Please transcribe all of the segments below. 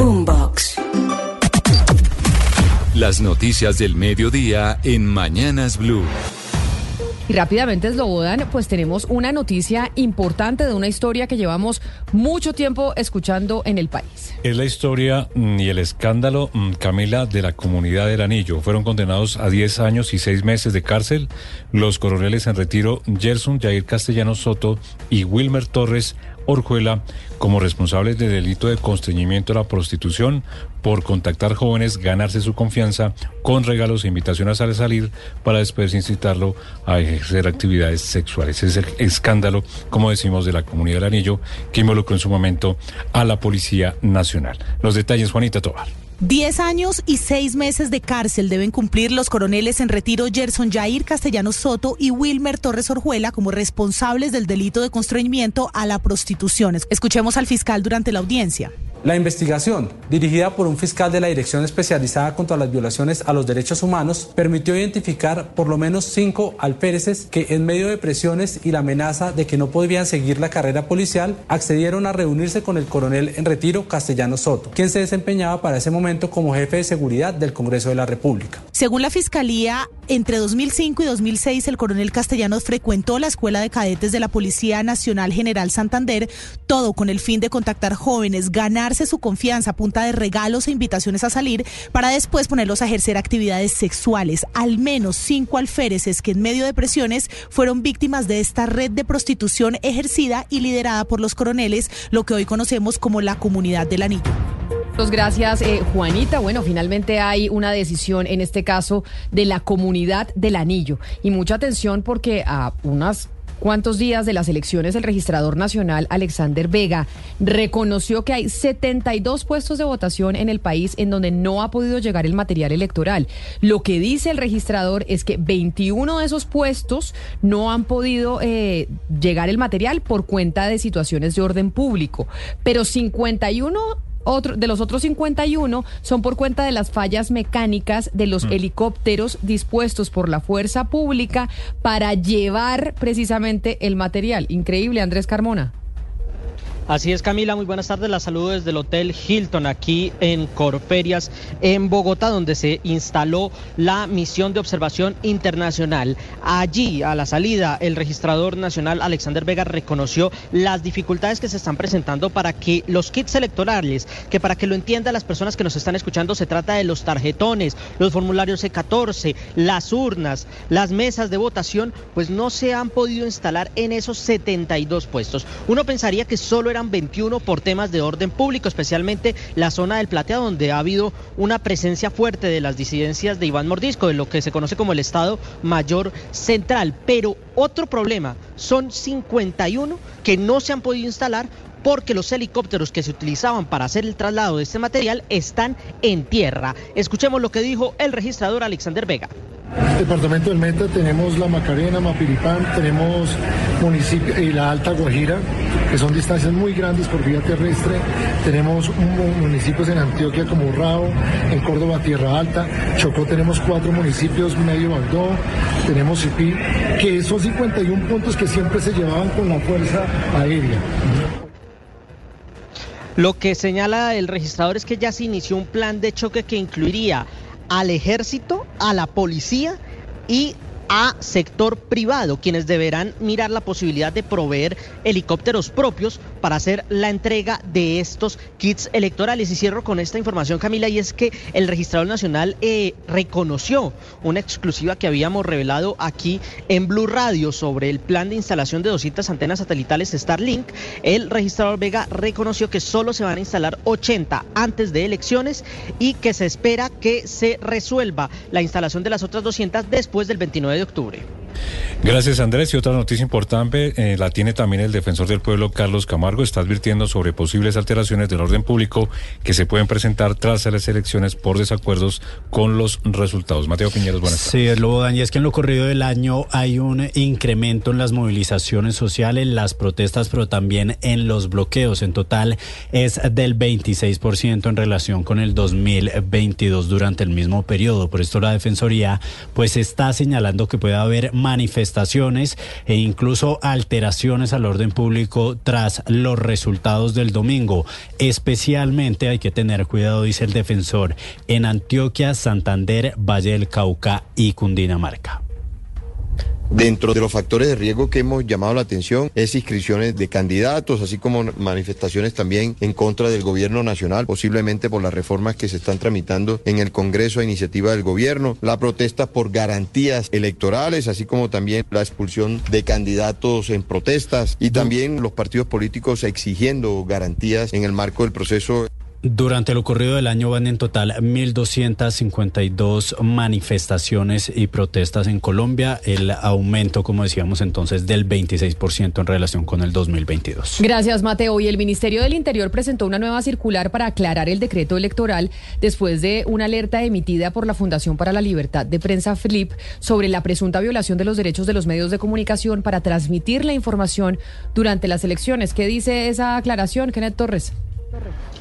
Boombox. Las noticias del mediodía en Mañanas Blue. Y rápidamente, Slobodan, pues tenemos una noticia importante de una historia que llevamos mucho tiempo escuchando en el país. Es la historia mm, y el escándalo, mm, Camila, de la comunidad del Anillo. Fueron condenados a 10 años y 6 meses de cárcel los coroneles en retiro Gerson Jair Castellanos Soto y Wilmer Torres Orjuela como responsables de delito de constreñimiento a la prostitución por contactar jóvenes, ganarse su confianza con regalos e invitaciones a salir para después incitarlo a ejercer actividades sexuales. Es el escándalo, como decimos, de la comunidad del anillo que involucró en su momento a la Policía Nacional. Los detalles, Juanita Tobar. Diez años y seis meses de cárcel deben cumplir los coroneles en retiro Gerson Jair Castellanos Soto y Wilmer Torres Orjuela como responsables del delito de constreñimiento a la prostitución. Escuchemos al fiscal durante la audiencia. La investigación, dirigida por un fiscal de la Dirección Especializada contra las Violaciones a los Derechos Humanos, permitió identificar por lo menos cinco alféreces que, en medio de presiones y la amenaza de que no podrían seguir la carrera policial, accedieron a reunirse con el coronel en retiro Castellano Soto, quien se desempeñaba para ese momento como jefe de seguridad del Congreso de la República. Según la Fiscalía, entre 2005 y 2006 el coronel Castellanos frecuentó la Escuela de Cadetes de la Policía Nacional General Santander, todo con el fin de contactar jóvenes, ganar su confianza a punta de regalos e invitaciones a salir para después ponerlos a ejercer actividades sexuales. Al menos cinco alféreces que en medio de presiones fueron víctimas de esta red de prostitución ejercida y liderada por los coroneles, lo que hoy conocemos como la comunidad del anillo. Muchas gracias, eh, Juanita. Bueno, finalmente hay una decisión en este caso de la comunidad del anillo. Y mucha atención porque a unas cuántos días de las elecciones el registrador nacional Alexander Vega reconoció que hay 72 puestos de votación en el país en donde no ha podido llegar el material electoral. Lo que dice el registrador es que 21 de esos puestos no han podido eh, llegar el material por cuenta de situaciones de orden público, pero 51 otro, de los otros 51 son por cuenta de las fallas mecánicas de los mm. helicópteros dispuestos por la fuerza pública para llevar precisamente el material. Increíble, Andrés Carmona. Así es, Camila, muy buenas tardes. La saludo desde el Hotel Hilton aquí en Corferias, en Bogotá, donde se instaló la misión de observación internacional. Allí, a la salida, el registrador nacional Alexander Vega reconoció las dificultades que se están presentando para que los kits electorales, que para que lo entiendan las personas que nos están escuchando, se trata de los tarjetones, los formularios C14, las urnas, las mesas de votación, pues no se han podido instalar en esos 72 puestos. Uno pensaría que solo era 21 por temas de orden público, especialmente la zona del Plateado, donde ha habido una presencia fuerte de las disidencias de Iván Mordisco, de lo que se conoce como el Estado Mayor Central. Pero otro problema, son 51 que no se han podido instalar porque los helicópteros que se utilizaban para hacer el traslado de este material están en tierra. Escuchemos lo que dijo el registrador Alexander Vega. Departamento del Meta tenemos la Macarena, Mapiripán, tenemos municipio y la Alta Guajira, que son distancias muy grandes por vía terrestre. Tenemos municipios en Antioquia como Urrao, en Córdoba Tierra Alta, Chocó tenemos cuatro municipios, Medio Baldó, tenemos Cipí, que son 51 puntos que siempre se llevaban con la fuerza aérea. Lo que señala el registrador es que ya se inició un plan de choque que incluiría al ejército, a la policía y a sector privado, quienes deberán mirar la posibilidad de proveer helicópteros propios para hacer la entrega de estos kits electorales. Y cierro con esta información, Camila, y es que el registrador nacional eh, reconoció una exclusiva que habíamos revelado aquí en Blue Radio sobre el plan de instalación de 200 antenas satelitales Starlink. El registrador Vega reconoció que solo se van a instalar 80 antes de elecciones y que se espera que se resuelva la instalación de las otras 200 después del 29 de octubre. Gracias Andrés. Y otra noticia importante eh, la tiene también el defensor del pueblo Carlos Camargo. Está advirtiendo sobre posibles alteraciones del orden público que se pueden presentar tras las elecciones por desacuerdos con los resultados. Mateo Piñeros, buenas tardes. Sí, es lo y es que en lo corrido del año hay un incremento en las movilizaciones sociales, las protestas, pero también en los bloqueos. En total es del 26% en relación con el 2022 durante el mismo periodo. Por esto la Defensoría pues está señalando que puede haber manifestaciones e incluso alteraciones al orden público tras los resultados del domingo. Especialmente hay que tener cuidado, dice el defensor, en Antioquia, Santander, Valle del Cauca y Cundinamarca. Dentro de los factores de riesgo que hemos llamado la atención es inscripciones de candidatos, así como manifestaciones también en contra del gobierno nacional, posiblemente por las reformas que se están tramitando en el Congreso a iniciativa del gobierno, la protesta por garantías electorales, así como también la expulsión de candidatos en protestas y también los partidos políticos exigiendo garantías en el marco del proceso durante el ocurrido del año van en total 1.252 manifestaciones y protestas en Colombia, el aumento, como decíamos entonces, del 26% en relación con el 2022. Gracias, Mateo. Y el Ministerio del Interior presentó una nueva circular para aclarar el decreto electoral después de una alerta emitida por la Fundación para la Libertad de Prensa, FLIP, sobre la presunta violación de los derechos de los medios de comunicación para transmitir la información durante las elecciones. ¿Qué dice esa aclaración, Kenneth Torres? Torres.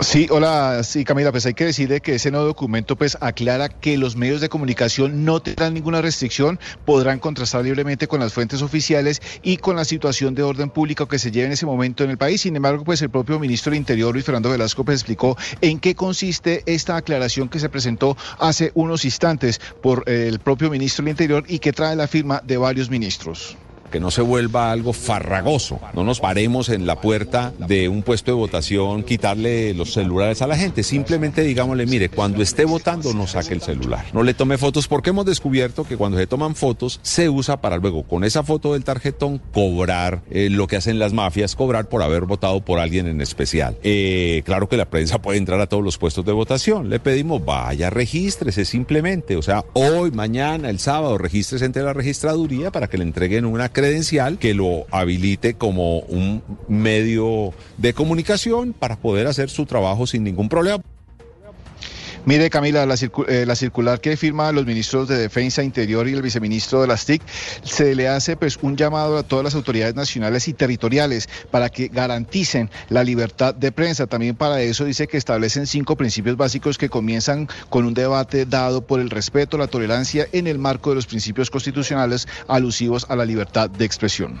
Sí, hola, sí, Camila, pues hay que decirle que ese nuevo documento pues aclara que los medios de comunicación no tendrán ninguna restricción, podrán contrastar libremente con las fuentes oficiales y con la situación de orden público que se lleva en ese momento en el país. Sin embargo, pues el propio ministro del Interior, Luis Fernando Velasco, pues explicó en qué consiste esta aclaración que se presentó hace unos instantes por eh, el propio ministro del Interior y que trae la firma de varios ministros que no se vuelva algo farragoso. No nos paremos en la puerta de un puesto de votación, quitarle los celulares a la gente. Simplemente digámosle, mire, cuando esté votando no saque el celular. No le tome fotos porque hemos descubierto que cuando se toman fotos se usa para luego con esa foto del tarjetón cobrar eh, lo que hacen las mafias, cobrar por haber votado por alguien en especial. Eh, claro que la prensa puede entrar a todos los puestos de votación. Le pedimos, vaya, regístrese simplemente. O sea, hoy, mañana, el sábado, regístrese ante la registraduría para que le entreguen una credencial credencial que lo habilite como un medio de comunicación para poder hacer su trabajo sin ningún problema. Mire, Camila, la, eh, la, circular que firma los ministros de Defensa, Interior y el viceministro de las TIC, se le hace pues un llamado a todas las autoridades nacionales y territoriales para que garanticen la libertad de prensa. También para eso dice que establecen cinco principios básicos que comienzan con un debate dado por el respeto, la tolerancia en el marco de los principios constitucionales alusivos a la libertad de expresión.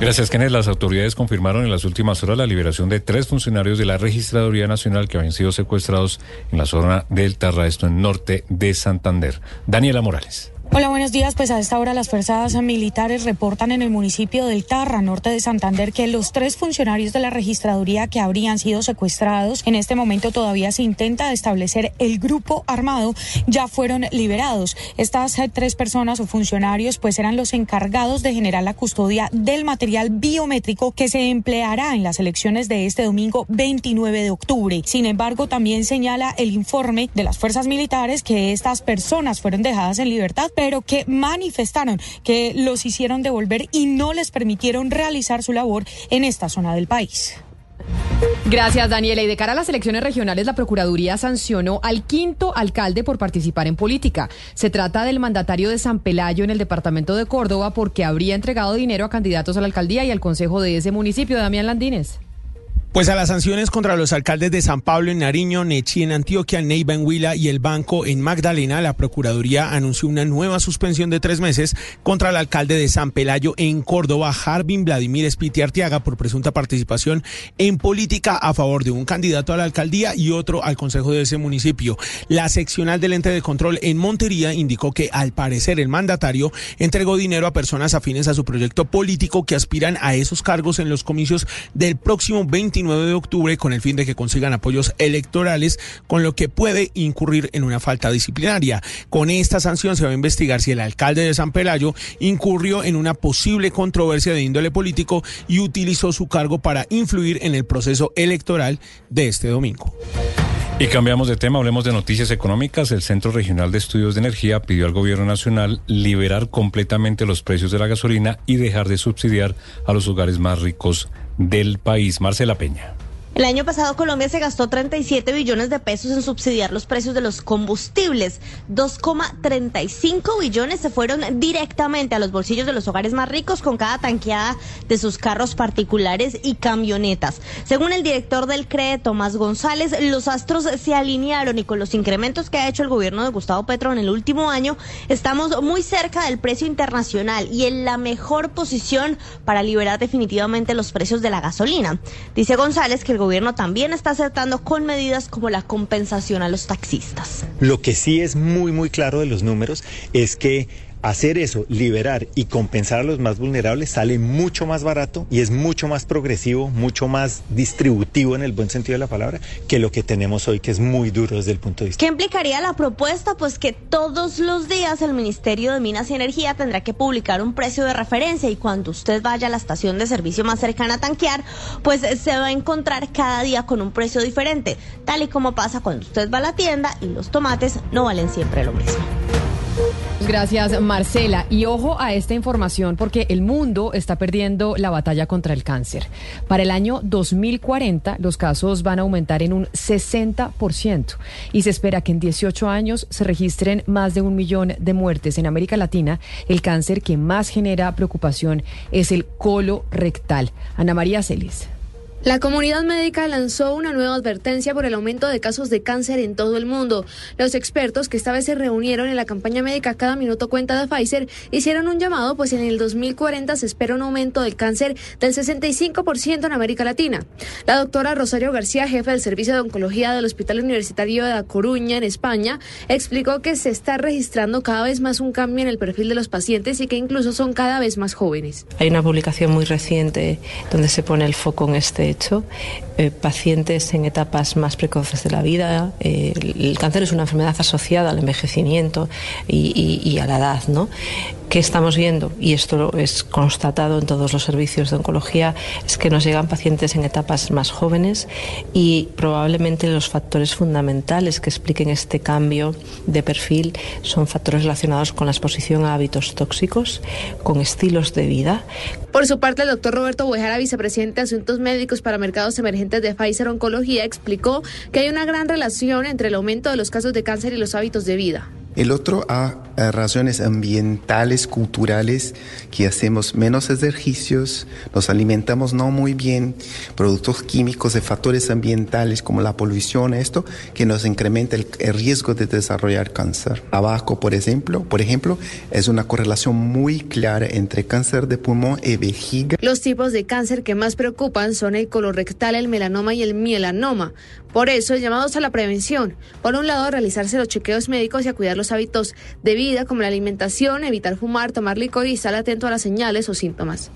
Gracias, Kenneth. Las autoridades confirmaron en las últimas horas la liberación de tres funcionarios de la Registraduría Nacional que habían sido secuestrados en la zona del Tarra, esto en norte de Santander. Daniela Morales. Hola, buenos días. Pues a esta hora las fuerzas militares reportan en el municipio del Tarra, norte de Santander, que los tres funcionarios de la registraduría que habrían sido secuestrados, en este momento todavía se intenta establecer el grupo armado, ya fueron liberados. Estas tres personas o funcionarios pues eran los encargados de generar la custodia del material biométrico que se empleará en las elecciones de este domingo 29 de octubre. Sin embargo, también señala el informe de las fuerzas militares que estas personas fueron dejadas en libertad pero que manifestaron que los hicieron devolver y no les permitieron realizar su labor en esta zona del país. Gracias, Daniela. Y de cara a las elecciones regionales, la Procuraduría sancionó al quinto alcalde por participar en política. Se trata del mandatario de San Pelayo en el departamento de Córdoba porque habría entregado dinero a candidatos a la alcaldía y al consejo de ese municipio, Damián Landines. Pues a las sanciones contra los alcaldes de San Pablo en Nariño, Nechi en Antioquia, Neiva en Huila y el Banco en Magdalena, la Procuraduría anunció una nueva suspensión de tres meses contra el alcalde de San Pelayo en Córdoba, Harbin Vladimir Espiti Artiaga, por presunta participación en política a favor de un candidato a la alcaldía y otro al consejo de ese municipio. La seccional del ente de control en Montería indicó que al parecer el mandatario entregó dinero a personas afines a su proyecto político que aspiran a esos cargos en los comicios del próximo 29 de octubre con el fin de que consigan apoyos electorales, con lo que puede incurrir en una falta disciplinaria. Con esta sanción se va a investigar si el alcalde de San Pelayo incurrió en una posible controversia de índole político y utilizó su cargo para influir en el proceso electoral de este domingo. Y cambiamos de tema, hablemos de noticias económicas. El Centro Regional de Estudios de Energía pidió al Gobierno Nacional liberar completamente los precios de la gasolina y dejar de subsidiar a los hogares más ricos del país. Marcela Peña. El año pasado Colombia se gastó 37 billones de pesos en subsidiar los precios de los combustibles. 2,35 billones se fueron directamente a los bolsillos de los hogares más ricos con cada tanqueada de sus carros particulares y camionetas. Según el director del CRE, Tomás González, los astros se alinearon y con los incrementos que ha hecho el gobierno de Gustavo Petro en el último año, estamos muy cerca del precio internacional y en la mejor posición para liberar definitivamente los precios de la gasolina. Dice González que el gobierno también está acertando con medidas como la compensación a los taxistas. Lo que sí es muy, muy claro de los números es que hacer eso, liberar y compensar a los más vulnerables sale mucho más barato y es mucho más progresivo, mucho más distributivo en el buen sentido de la palabra que lo que tenemos hoy, que es muy duro desde el punto de vista. ¿Qué implicaría la propuesta? Pues que todos los días el Ministerio de Minas y Energía tendrá que publicar un precio de referencia y cuando usted vaya a la estación de servicio más cercana a tanquear, pues se va a encontrar cada día con un precio diferente, tal y como pasa cuando usted va a la tienda y los tomates no valen siempre lo mismo. Gracias, Marcela. Y ojo a esta información porque el mundo está perdiendo la batalla contra el cáncer. Para el año 2040, los casos van a aumentar en un 60% y se espera que en 18 años se registren más de un millón de muertes. En América Latina, el cáncer que más genera preocupación es el colorectal. Ana María Celis. La comunidad médica lanzó una nueva advertencia por el aumento de casos de cáncer en todo el mundo. Los expertos que esta vez se reunieron en la campaña médica Cada Minuto Cuenta de Pfizer hicieron un llamado, pues en el 2040 se espera un aumento del cáncer del 65% en América Latina. La doctora Rosario García, jefe del Servicio de Oncología del Hospital Universitario de La Coruña, en España, explicó que se está registrando cada vez más un cambio en el perfil de los pacientes y que incluso son cada vez más jóvenes. Hay una publicación muy reciente donde se pone el foco en este hecho. Eh, pacientes en etapas más precoces de la vida. Eh, el cáncer es una enfermedad asociada al envejecimiento y, y a la edad, ¿no? ¿Qué estamos viendo? Y esto es constatado en todos los servicios de oncología, es que nos llegan pacientes en etapas más jóvenes y probablemente los factores fundamentales que expliquen este cambio de perfil son factores relacionados con la exposición a hábitos tóxicos, con estilos de vida. Por su parte, el doctor Roberto Buejara, vicepresidente de Asuntos Médicos para Mercados Emergentes de Pfizer Oncología, explicó que hay una gran relación entre el aumento de los casos de cáncer y los hábitos de vida. El otro a, razones ambientales, culturales, que hacemos menos ejercicios, nos alimentamos no muy bien, productos químicos de factores ambientales como la polución, esto que nos incrementa el, riesgo de desarrollar cáncer. Tabaco, por ejemplo, por ejemplo, es una correlación muy clara entre cáncer de pulmón y vejiga. Los tipos de cáncer que más preocupan son el colorectal, el melanoma y el mielanoma. Por eso, llamados a la prevención. Por un lado, realizarse los chequeos médicos y a cuidar los hábitos de vida como la alimentación, evitar fumar, tomar licor y estar atento a las señales o síntomas.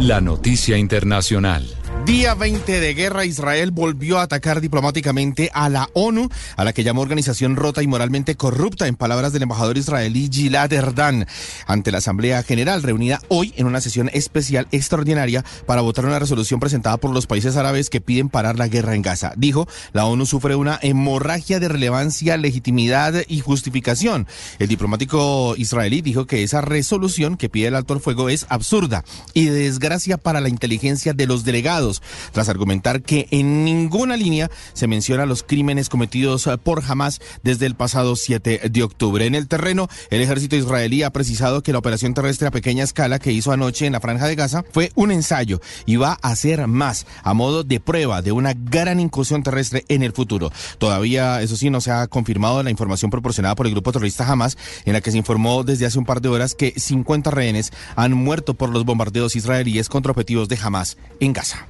La noticia internacional. Día 20 de guerra, Israel volvió a atacar diplomáticamente a la ONU, a la que llamó organización rota y moralmente corrupta, en palabras del embajador israelí Gilad Erdan, ante la Asamblea General, reunida hoy en una sesión especial extraordinaria para votar una resolución presentada por los países árabes que piden parar la guerra en Gaza. Dijo, la ONU sufre una hemorragia de relevancia, legitimidad y justificación. El diplomático israelí dijo que esa resolución que pide el alto al fuego es absurda y de desgracia para la inteligencia de los delegados tras argumentar que en ninguna línea se menciona los crímenes cometidos eh, por Hamas desde el pasado 7 de octubre. En el terreno, el ejército israelí ha precisado que la operación terrestre a pequeña escala que hizo anoche en la franja de Gaza fue un ensayo y va a ser más a modo de prueba de una gran incursión terrestre en el futuro. Todavía, eso sí, no se ha confirmado la información proporcionada por el grupo terrorista Hamas, en la que se informó desde hace un par de horas que 50 rehenes han muerto por los bombardeos israelíes contra objetivos de Hamas en Gaza.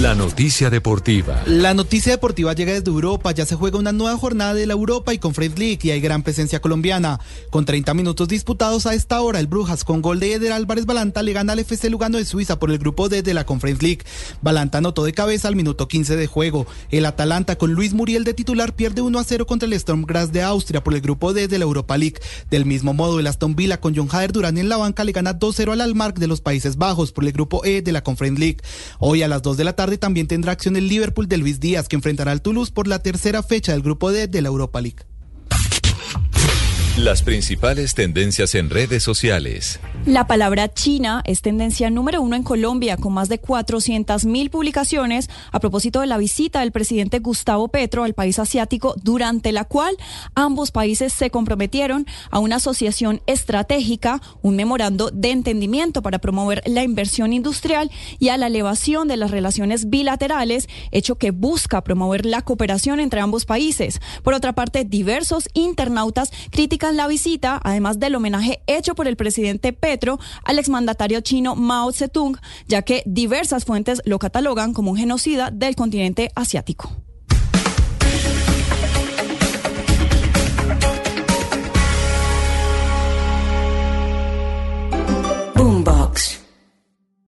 La noticia deportiva. La noticia deportiva llega desde Europa. Ya se juega una nueva jornada de la Europa y Conference League y hay gran presencia colombiana. Con 30 minutos disputados a esta hora, el Brujas con gol de Eder Álvarez Balanta le gana al FC Lugano de Suiza por el grupo D de la Conference League. Balanta anotó de cabeza al minuto 15 de juego. El Atalanta con Luis Muriel de titular pierde 1 a 0 contra el Storm de Austria por el grupo D de la Europa League. Del mismo modo, el Aston Villa con John Hader Durán en la banca le gana 2-0 al Almark de los Países Bajos por el grupo E de la Conference League. Hoy a las 2 de la tarde también tendrá acción el Liverpool de Luis Díaz, que enfrentará al Toulouse por la tercera fecha del grupo D de la Europa League. Las principales tendencias en redes sociales. La palabra China es tendencia número uno en Colombia, con más de 400 mil publicaciones a propósito de la visita del presidente Gustavo Petro al país asiático, durante la cual ambos países se comprometieron a una asociación estratégica, un memorando de entendimiento para promover la inversión industrial y a la elevación de las relaciones bilaterales, hecho que busca promover la cooperación entre ambos países. Por otra parte, diversos internautas critican la visita, además del homenaje hecho por el presidente Petro al exmandatario chino Mao Zedong, ya que diversas fuentes lo catalogan como un genocida del continente asiático.